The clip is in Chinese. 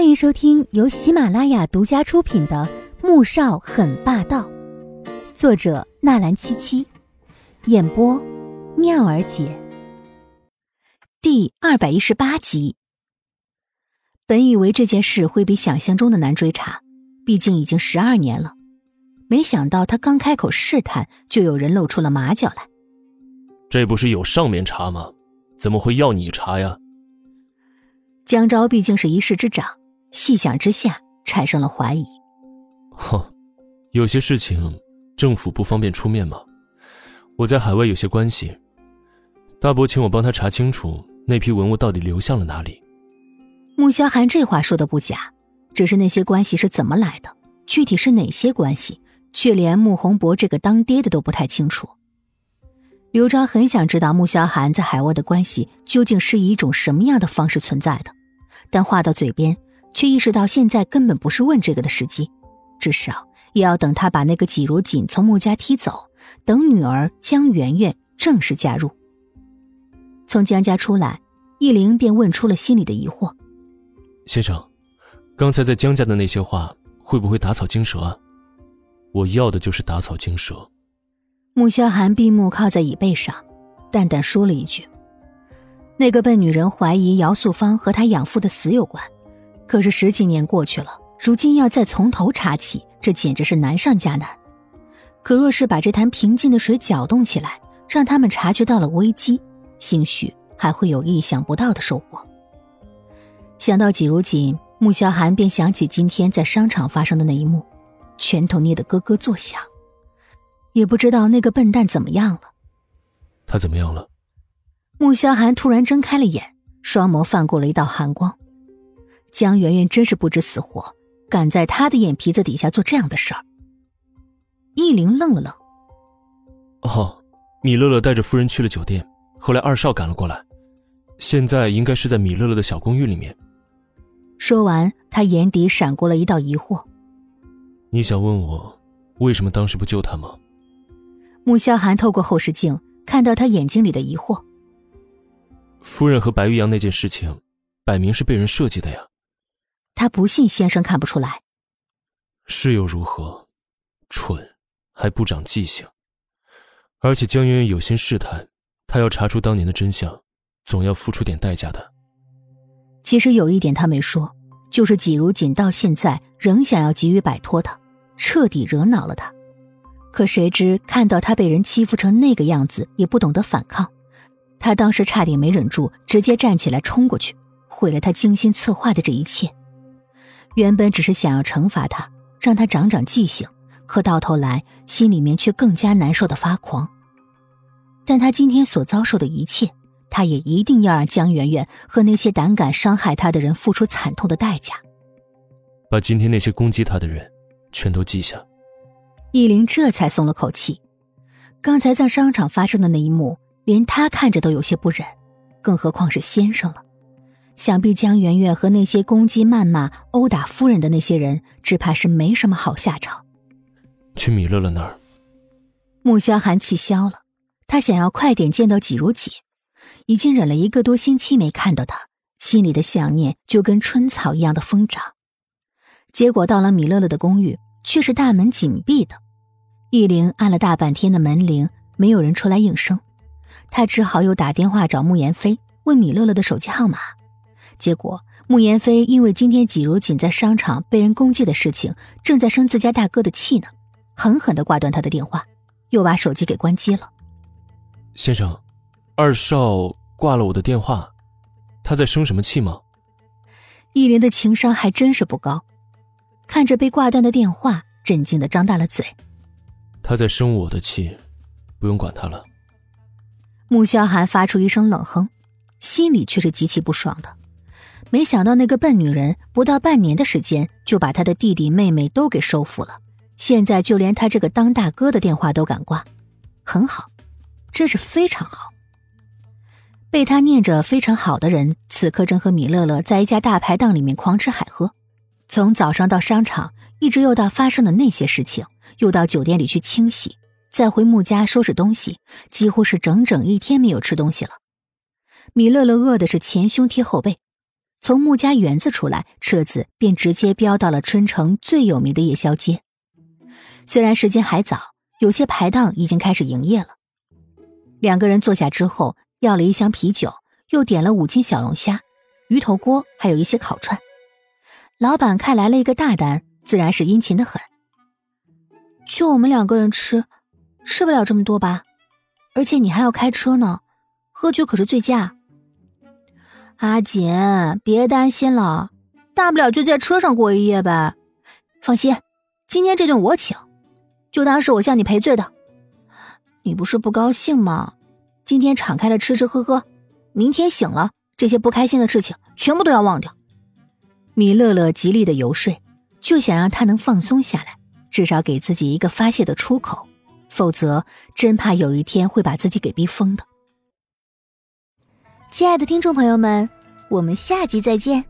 欢迎收听由喜马拉雅独家出品的《穆少很霸道》，作者纳兰七七，演播妙儿姐。第二百一十八集。本以为这件事会比想象中的难追查，毕竟已经十二年了，没想到他刚开口试探，就有人露出了马脚来。这不是有上面查吗？怎么会要你查呀？江昭毕竟是一市之长。细想之下，产生了怀疑。哼，有些事情政府不方便出面吗？我在海外有些关系，大伯请我帮他查清楚那批文物到底流向了哪里。穆萧寒这话说的不假，只是那些关系是怎么来的，具体是哪些关系，却连穆宏博这个当爹的都不太清楚。刘昭很想知道穆萧寒在海外的关系究竟是以一种什么样的方式存在的，但话到嘴边。却意识到现在根本不是问这个的时机，至少也要等他把那个季如锦从穆家踢走，等女儿江媛媛正式嫁入。从江家出来，易灵便问出了心里的疑惑：“先生，刚才在江家的那些话会不会打草惊蛇？啊？我要的就是打草惊蛇。”穆萧寒闭目靠在椅背上，淡淡说了一句：“那个笨女人怀疑姚素芳和她养父的死有关。”可是十几年过去了，如今要再从头查起，这简直是难上加难。可若是把这潭平静的水搅动起来，让他们察觉到了危机，兴许还会有意想不到的收获。想到季如锦，穆萧寒便想起今天在商场发生的那一幕，拳头捏得咯咯作响。也不知道那个笨蛋怎么样了。他怎么样了？穆萧寒突然睁开了眼，双眸泛过了一道寒光。江媛媛真是不知死活，敢在他的眼皮子底下做这样的事儿。易灵愣了愣。哦，米乐乐带着夫人去了酒店，后来二少赶了过来，现在应该是在米乐乐的小公寓里面。说完，他眼底闪过了一道疑惑。你想问我，为什么当时不救他吗？穆萧寒透过后视镜看到他眼睛里的疑惑。夫人和白玉阳那件事情，摆明是被人设计的呀。他不信先生看不出来，是又如何？蠢，还不长记性。而且江媛媛有心试探，他要查出当年的真相，总要付出点代价的。其实有一点他没说，就是季如锦到现在仍想要急于摆脱他，彻底惹恼了他。可谁知看到他被人欺负成那个样子，也不懂得反抗，他当时差点没忍住，直接站起来冲过去，毁了他精心策划的这一切。原本只是想要惩罚他，让他长长记性，可到头来心里面却更加难受的发狂。但他今天所遭受的一切，他也一定要让江媛媛和那些胆敢伤害他的人付出惨痛的代价。把今天那些攻击他的人，全都记下。易林这才松了口气。刚才在商场发生的那一幕，连他看着都有些不忍，更何况是先生了。想必江媛媛和那些攻击、谩骂、殴打夫人的那些人，只怕是没什么好下场。去米乐乐那儿。穆萧寒气消了，他想要快点见到季如姐，已经忍了一个多星期没看到她，心里的想念就跟春草一样的疯长。结果到了米乐乐的公寓，却是大门紧闭的。易灵按了大半天的门铃，没有人出来应声，他只好又打电话找穆言飞，问米乐乐的手机号码。结果，慕言飞因为今天季如锦在商场被人攻击的事情，正在生自家大哥的气呢，狠狠的挂断他的电话，又把手机给关机了。先生，二少挂了我的电话，他在生什么气吗？易林的情商还真是不高，看着被挂断的电话，震惊的张大了嘴。他在生我的气，不用管他了。穆萧寒发出一声冷哼，心里却是极其不爽的。没想到那个笨女人不到半年的时间就把他的弟弟妹妹都给收服了，现在就连他这个当大哥的电话都敢挂，很好，这是非常好。被他念着非常好的人，此刻正和米乐乐在一家大排档里面狂吃海喝，从早上到商场，一直又到发生的那些事情，又到酒店里去清洗，再回穆家收拾东西，几乎是整整一天没有吃东西了。米乐乐饿的是前胸贴后背。从穆家园子出来，车子便直接飙到了春城最有名的夜宵街。虽然时间还早，有些排档已经开始营业了。两个人坐下之后，要了一箱啤酒，又点了五斤小龙虾、鱼头锅，还有一些烤串。老板看来了一个大单，自然是殷勤的很。就我们两个人吃，吃不了这么多吧？而且你还要开车呢，喝酒可是醉驾。阿锦，别担心了，大不了就在车上过一夜呗。放心，今天这顿我请，就当是我向你赔罪的。你不是不高兴吗？今天敞开了吃吃喝喝，明天醒了，这些不开心的事情全部都要忘掉。米乐乐极力的游说，就想让他能放松下来，至少给自己一个发泄的出口，否则真怕有一天会把自己给逼疯的。亲爱的听众朋友们，我们下集再见。